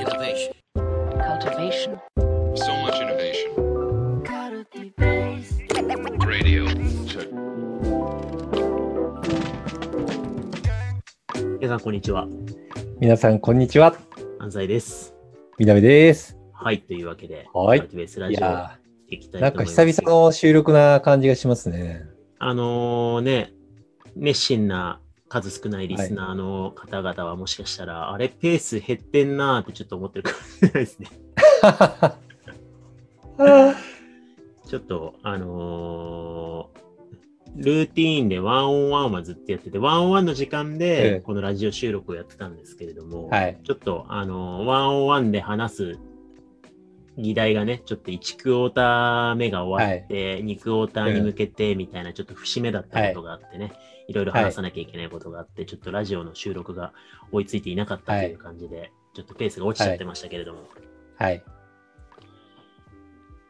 Innovation. cultivation, So much innovation. Radio. Check. 皆さん、こんにちは。皆さん、こんにちは。安西です。みなべです。はい、というわけで、はいカルティベースラジオいやいきたー、なんかいと思います。久々の収録な感じがしますね。あのーね、熱心な数少ないリスナーの方々はもしかしたら、あれ、ペース減ってんなーってちょっと思ってるかもしれないですね。ちょっと、あのールーティーンでワンオンワンはずっとやってて、ワンオンワンの時間えでえこのラジオ収録をやってたんですけれども、はい。ちょっと、あのーワンオンワンで話す議題がね、ちょっと1クォーター目が終わって、2クォーターに向けてみたいな、ちょっと節目だったことがあってね、い、ろいろ話さなきゃいけないことがあって、ちょっとラジオの収録が追いついていなかったという感じで、ちょっとペースが落ちちゃってましたけれども、はい。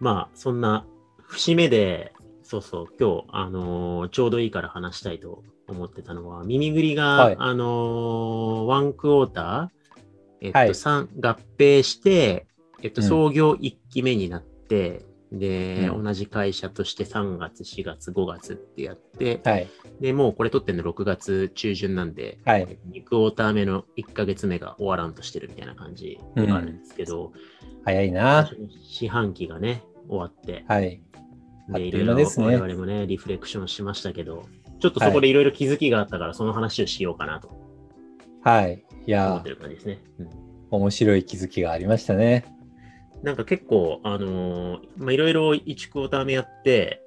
まあ、そんな節目で、そうそう、今日、あのーちょうどいいから話したいと思ってたのは、耳ぐりが、はい。あのーワンクォーター、えっと、はい。三合併して、えっと、うん創業1期目になって、で、うん同じ会社として3月、4月、5月ってやって、はい。で、もうこれ撮ってんの6月中旬なんで、はい。2クォーター目の1ヶ月目が終わらんとしてるみたいな感じではあるんですけど、早いな。四半期がね、終わって、はい。で、いろいろ我々もね、リフレクションしましたけど、ちょっとそこでいろいろ気づきがあったから、その話をしようかなとはい。いや思ってる感じですね。うん面白い気づきがありましたね。なんか結構、あのーまあ、いろいろ1クォーター目やって、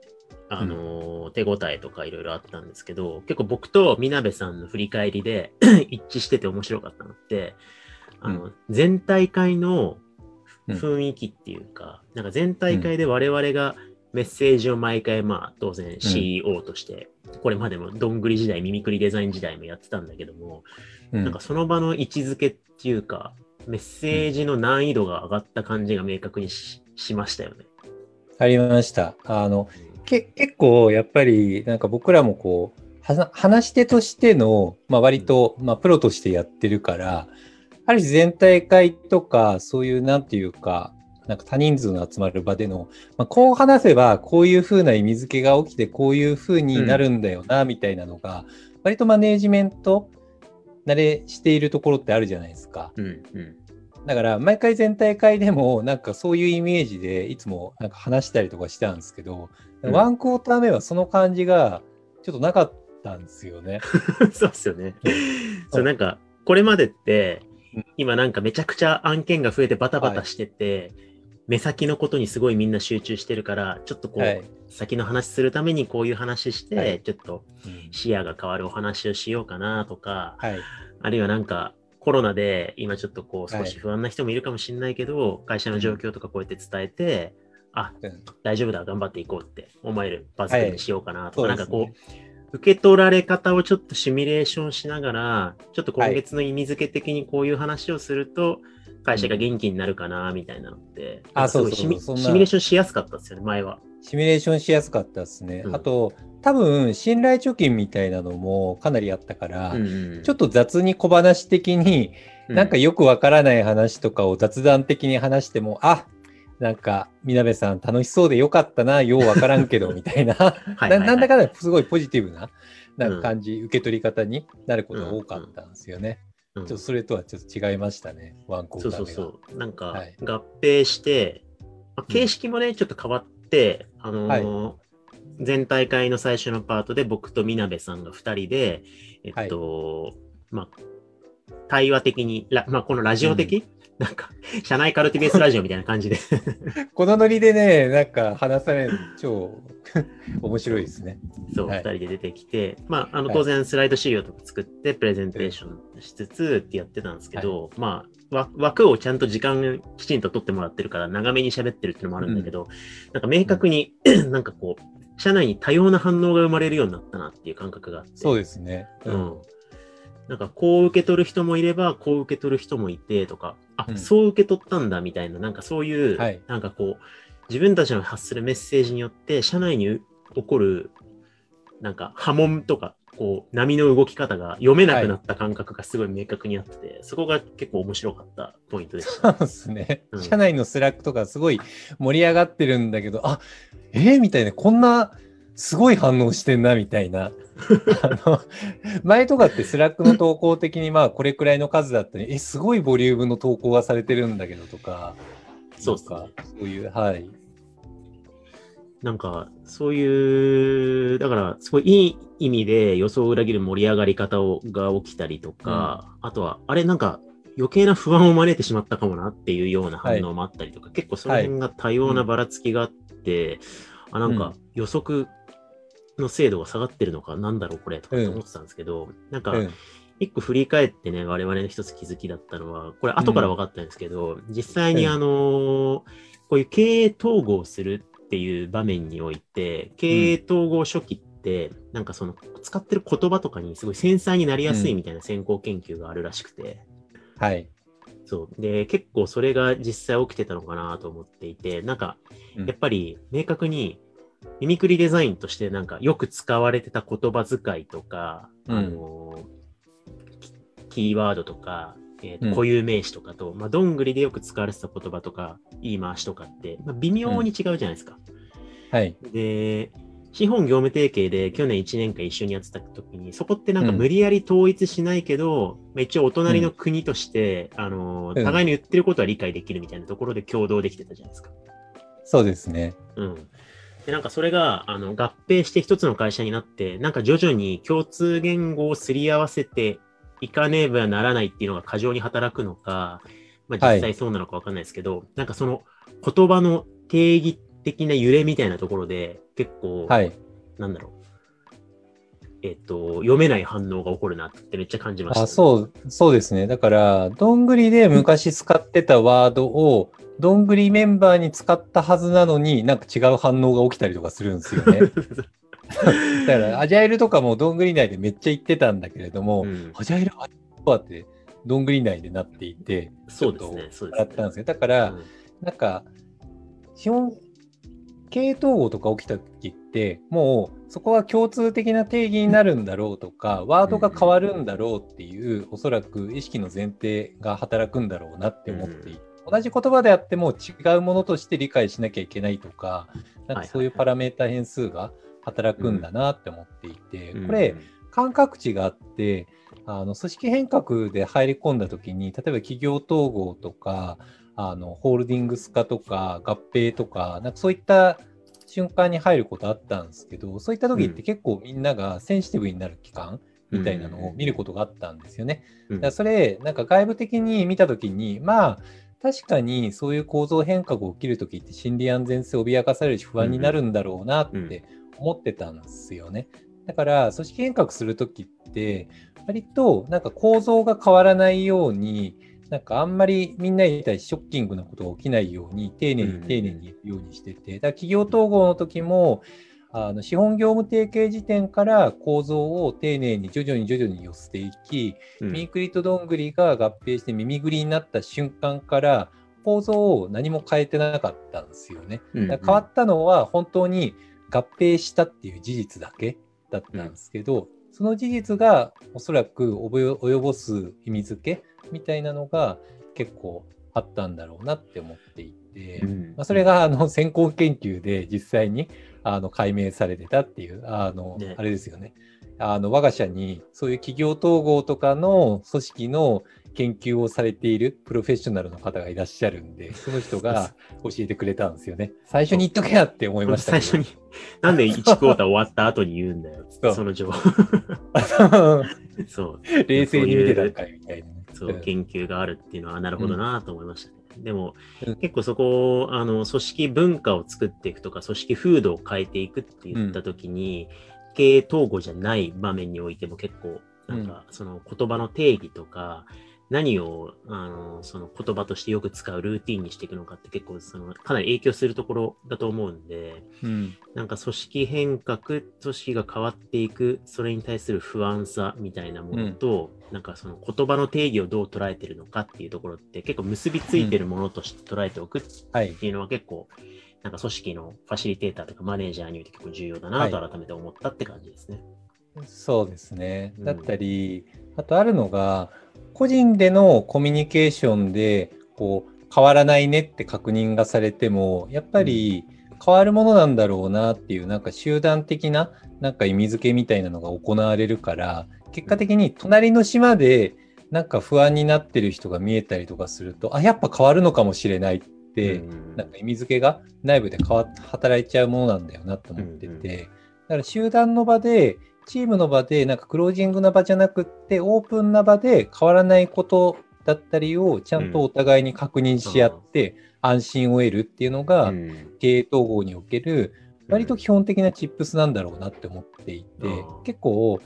あのー手応えとかいろいろあったんですけど、結構僕とみなべさんの振り返りで 一致してて面白かったのって、あの、全体会の雰囲気っていうか、なんか全体会で我々がメッセージを毎回、まあ当然 CEO として、これまでもどんぐり時代、ミミクリデザイン時代もやってたんだけども、うん。なんかその場の位置づけっていうか、メッセージの難易度が上がった感じが明確にししましたよね。ありました。あの、け結構やっぱりなんか僕らもこうは話し手としての、まあ、割と、まあ、プロとしてやってるからある種全体会とかそういうなんていうかなんか多人数の集まる場での、まあ、こう話せばこういうふうな意味付けが起きてこういうふうになるんだよな、みたいなのが割とマネージメント慣れしているところってあるじゃないですか。うんうん。だから毎回全体会でもなんかそういうイメージでいつもなんか話したりとかしたんですけど、うんワンクォーター目はその感じがちょっとなかったんですよね。そうっすよね。うんそう、なんか、これまでってうん、今なんかめちゃくちゃ案件が増えてバタバタしてて、目先のことにすごいみんな集中してるから、ちょっとこう、はい。先の話するためにこういう話して、はい。ちょっとうん。視野が変わるお話をしようかなとか、はい。あるいはなんかコロナで今ちょっとこうはい。少し不安な人もいるかもしれないけど、会社の状況とかこうやって伝えて、あ、うん。大丈夫だ、頑張っていこうって思えるバズにしようかなとか、はい。なんかこう、受け取られ方をちょっとシミュレーションしながら、ちょっと今月の意味付け的にこういう話をすると、会社が元気になるかな、みたいなのって、あそうそうシミそんな。シミュレーションしやすかったですよね、前は。シミュレーションしやすかったですね。うん。あと、多分信頼貯金みたいなのもかなりあったから、うんうんちょっと雑に小話的に、なんかよくわからない話とかを雑談的に話しても、あなんか、みなべさん楽しそうでよかったな、ようわからんけど、みたいな。なんだかんだすごいポジティブななんか感じ、受け取り方になることが多かったんですよね。うん。ちょっとそれとはちょっと違いましたね、ワンコーそう。そうそう。なんかはい。合併して、まあ、形式もね、ちょっと変わって、あのー全大会の最初のパートで僕とみなべさんが2人で、えっと、まあ、対話的に、ラまあ、このラジオ的、なんか、社内カルティベースラジオみたいな感じで、このノリでね、なんか話されるの超面白いですね。そう、はい。2人で出てきて、まあ、あの、はい。当然スライド資料とか作って、プレゼンテーションしつつってやってたんですけど、まあ、わ枠をちゃんと時間きちんと取ってもらってるから、長めに喋ってるっていうのもあるんだけど、なんか明確に、なんかこう、社内に多様な反応が生まれるようになったなっていう感覚があって。そうですね。うん。なんかこう受け取る人もいれば、こう受け取る人もいてとか、あ、うんそう受け取ったんだみたいな、なんかそういう、はいなんかこう、自分たちの発するメッセージによって、社内に起こる、なんか波紋とか、こう、波の動き方が読めなくなった感覚がすごい明確にあってて、そこが結構面白かったポイントでした。そうですね。うん社内の Slack とかすごい盛り上がってるんだけど、あえー、みたいな、こんなすごい反応してんな、みたいな。あの前とかって Slack の投稿的にまあこれくらいの数だったり、え、すごいボリュームの投稿がされてるんだけどとか、そうかそういう、はい。なんか、そういう、だから、すごいいい意味で予想を裏切る盛り上がり方をが起きたりとか、あとは、あれなんか、余計な不安を招いてしまったかもなっていうような反応もあったりとか、結構その辺が多様なばらつきがあって、あ、なんか予測の精度が下がってるのか、なんだろうこれとかって思ってたんですけど、なんか、うん。一個振り返ってね、我々の一つ気づきだったのは、これ後から分かったんですけど、実際にうん。あのーこういう経営統合するっていう場面において、経営統合初期って、なんかその使ってる言葉とかにすごい繊細になりやすいみたいな先行研究があるらしくて、はい。そう。で、結構それが実際起きてたのかなと思っていて、なんか、うん。やっぱり明確に、ミミクリデザインとしてなんかよく使われてた言葉遣いとか、うんあのーキキーワードとか、えー固有名詞とかと、まあ、どんぐりでよく使われてた言葉とか、言い回しとかって、まあ、微妙に違うじゃないですか。はい。で、資本業務提携で去年1年間一緒にやってた時に、そこってなんかうん無理やり統一しないけど、まあ、一応お隣の国として、あのー、うん互いに言ってることは理解できるみたいなところで共同できてたじゃないですか。そうですね。うん。で、なんかそれが、あの、合併して一つの会社になって、なんか徐々に共通言語をすり合わせていかねばならないっていうのが過剰に働くのか、まあはい実際そうなのかわかんないですけど、なんかその言葉の定義的な揺れみたいなところで、結構、はい。なんだろう。えっと、読めない反応が起こるなってめっちゃ感じました、あそう、そうですね。だから、どんぐりで昔使ってたワードを、どんぐりメンバーに使ったはずなのに、なんか違う反応が起きたりとかするんですよね。だから、アジャイルとかもどんぐり内でめっちゃ言ってたんだけれども、うんアジャイル、はって、どんぐり内でなっていて、そうですね、そうですね。だったんですよ。だから、うんなんか、資本、経営統合とか起きた時って、もうそこは共通的な定義になるんだろうとか、ワードが変わるんだろうっていう、おそらく意識の前提が働くんだろうなって思っていて、同じ言葉であっても違うものとして理解しなきゃいけないとか、なんかそういうパラメータ変数が働くんだなって思っていて、これ、感覚値があって、あの組織変革で入り込んだ時に、例えば企業統合とか、あのホールディングス化とか合併とか、なんかそういった瞬間に入ることあったんですけど、そういった時って結構みんながセンシティブになる期間みたいなのを見ることがあったんですよね。うんだからそれ、なんか外部的に見た時に、まあ、確かにそういう構造変革が起きるときって心理安全性脅かされるし不安になるんだろうなって思ってたんですよね。だから組織変革するときって割となんか構造が変わらないようになんかあんまりみんなに対してショッキングなことが起きないように丁寧に丁寧に言うようにしてて、だ企業統合の時もあの資本業務提携時点から構造を丁寧に徐々に徐々に寄せていき、うん。ミークリとどんぐりが合併して耳ぐりになった瞬間から構造を何も変えてなかったんですよね。変わったのは本当に合併したっていう事実だけだったんですけど、その事実がおそらく及ぼ及ぼす意味付けみたいなのが結構あったんだろうなって思っていて、うんまあ、それがあの先行研究で実際にあの解明されてたっていうあの、ねあれですよね。あの我が社にそういう企業統合とかの組織の研究をされているプロフェッショナルの方がいらっしゃるんで、その人が教えてくれたんですよね。最初に言っとけやって思いました。最初に、なんで1クォーター終わった後に言うんだよ。その情報。そう。冷静に見てたんかいみたいなね。そう、研究があるっていうのは、なるほどなと思いましたね。でもうん、結構そこを、あの、組織文化を作っていくとか、組織風土を変えていくって言ったときに、経営統合じゃない場面においても結構、なんか、その言葉の定義とか、何を、あの、その言葉としてよく使うルーティンにしていくのかって結構、その、かなり影響するところだと思うんで、うんなんか組織変革、組織が変わっていく、それに対する不安さみたいなものと、なんかその言葉の定義をどう捉えてるのかっていうところって結構結びついてるものとして捉えておくっはい。ていうのは結構、なんか組織のファシリテーターとかマネージャーにおいて結構重要だなと改めて思ったって感じですね。そうですね。うんだったり、あとあるのが、個人でのコミュニケーションで、こう、変わらないねって確認がされても、やっぱり変わるものなんだろうなっていう、なんか集団的な、なんか意味付けみたいなのが行われるから、結果的に隣の島で、なんか不安になってる人が見えたりとかすると、あ、やっぱ変わるのかもしれないって、うんなんか意味付けが内部で変わっ働いちゃうものなんだよなと思ってて、だから集団の場で、チームの場で、なんかクロージングな場じゃなくって、オープンな場で変わらないことだったりをちゃんとお互いに確認し合って、安心を得るっていうのが、うん。経営統合における、割と基本的なチップスなんだろうなって思っていて、うん。結構、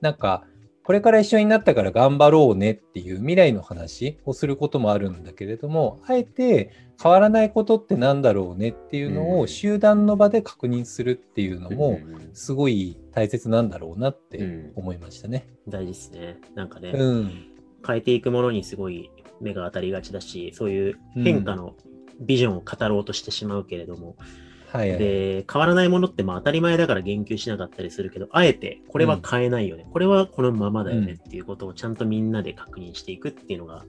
なんか、これから一緒になったから頑張ろうねっていう未来の話をすることもあるんだけれども、あえて変わらないことってなんだろうねっていうのをうん集団の場で確認するっていうのも、うんすごい大切なんだろうなってうん思いましたね。大事ですね。なんかね、うん。変えていくものにすごい目が当たりがちだし、そういう変化のビジョンを語ろうとしてしまうけれども、はいはい。で、変わらないものってまあ当たり前だから言及しなかったりするけど、あえてこれは変えないよね、これはこのままだよねっていうことをちゃんとみんなで確認していくっていうのが、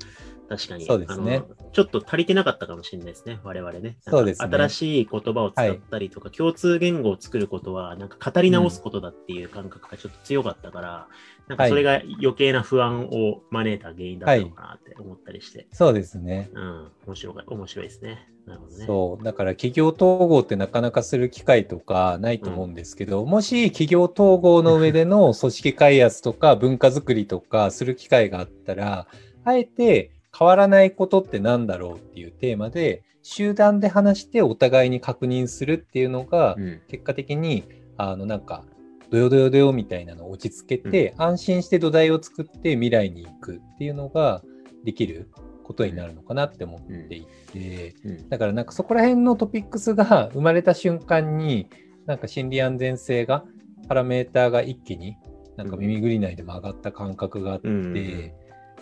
確かに、そうですねあのちょっと足りてなかったかもしれないですね、我々ね。そうですね新しい言葉を使ったりとか、共通言語を作ることは、なんか語り直すことだっていう感覚がちょっと強かったから、なんかそれが余計な不安を招いた原因だったのかなって思ったりして、そうですね。うん、面白い、面白いですね。なるほどね。そう。だから企業統合ってなかなかする機会とかないと思うんですけど、もし企業統合の上での組織開発とか文化づくりとかする機会があったら、あえて変わらないことってなんだろうっていうテーマで、集団で話してお互いに確認するっていうのが、うん。結果的に、あの、なんか、どよどよどよみたいなのを落ち着けて、安心して土台を作って未来に行くっていうのができることになるのかなって思っていて、うん。だからなんかそこら辺のトピックスが生まれた瞬間に、なんか心理安全性が、パラメーターが一気に、なんか耳ぐり内でも上がった感覚があって、うん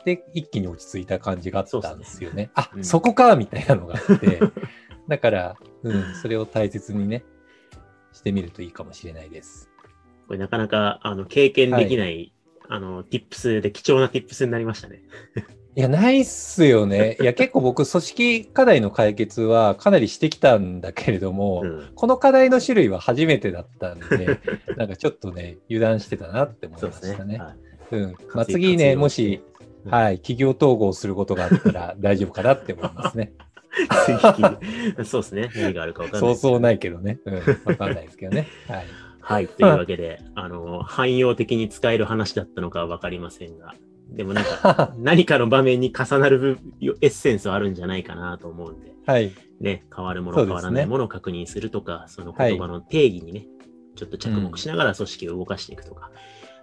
で、一気に落ち着いた感じがあったんですよね。あ、うんそこかみたいなのがあって、だから、うん、それを大切にね、してみるといいかもしれないです。これなかなかあの経験できない、あの、ティップスで貴重なティップスになりましたね。いや、ないっすよね。いや、結構僕、組織課題の解決はかなりしてきたんだけれども、うん、この課題の種類は初めてだったんで、なんかちょっとね、油断してたなって思い。ましたね。はいうん。まあ、次ね、もし、うんはい、企業統合することがあったら大丈夫かなって思いますね。そうですね。何があるか分かんない。そうそうないけどね。うん。わかんないですけどね。はい。はい。というわけで、あの、汎用的に使える話だったのかは分かりませんが、でもなんか、何かの場面に重なる部エッセンスはあるんじゃないかなと思うんで、はい。ね、変わるもの、ね変わらないものを確認するとか、その言葉の定義にね、ちょっと着目しながら組織を動かしていくとか、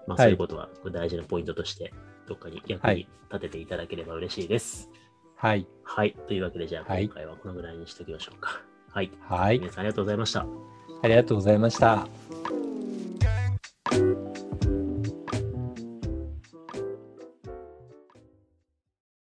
まあはいそういうことは大事なポイントとして、どっかに役に立てていただければ嬉しいです。はい。はい。というわけで、じゃあはい今回はこのぐらいにしておきましょうか。はい。はい。皆さんありがとうございました。ありがとうございました。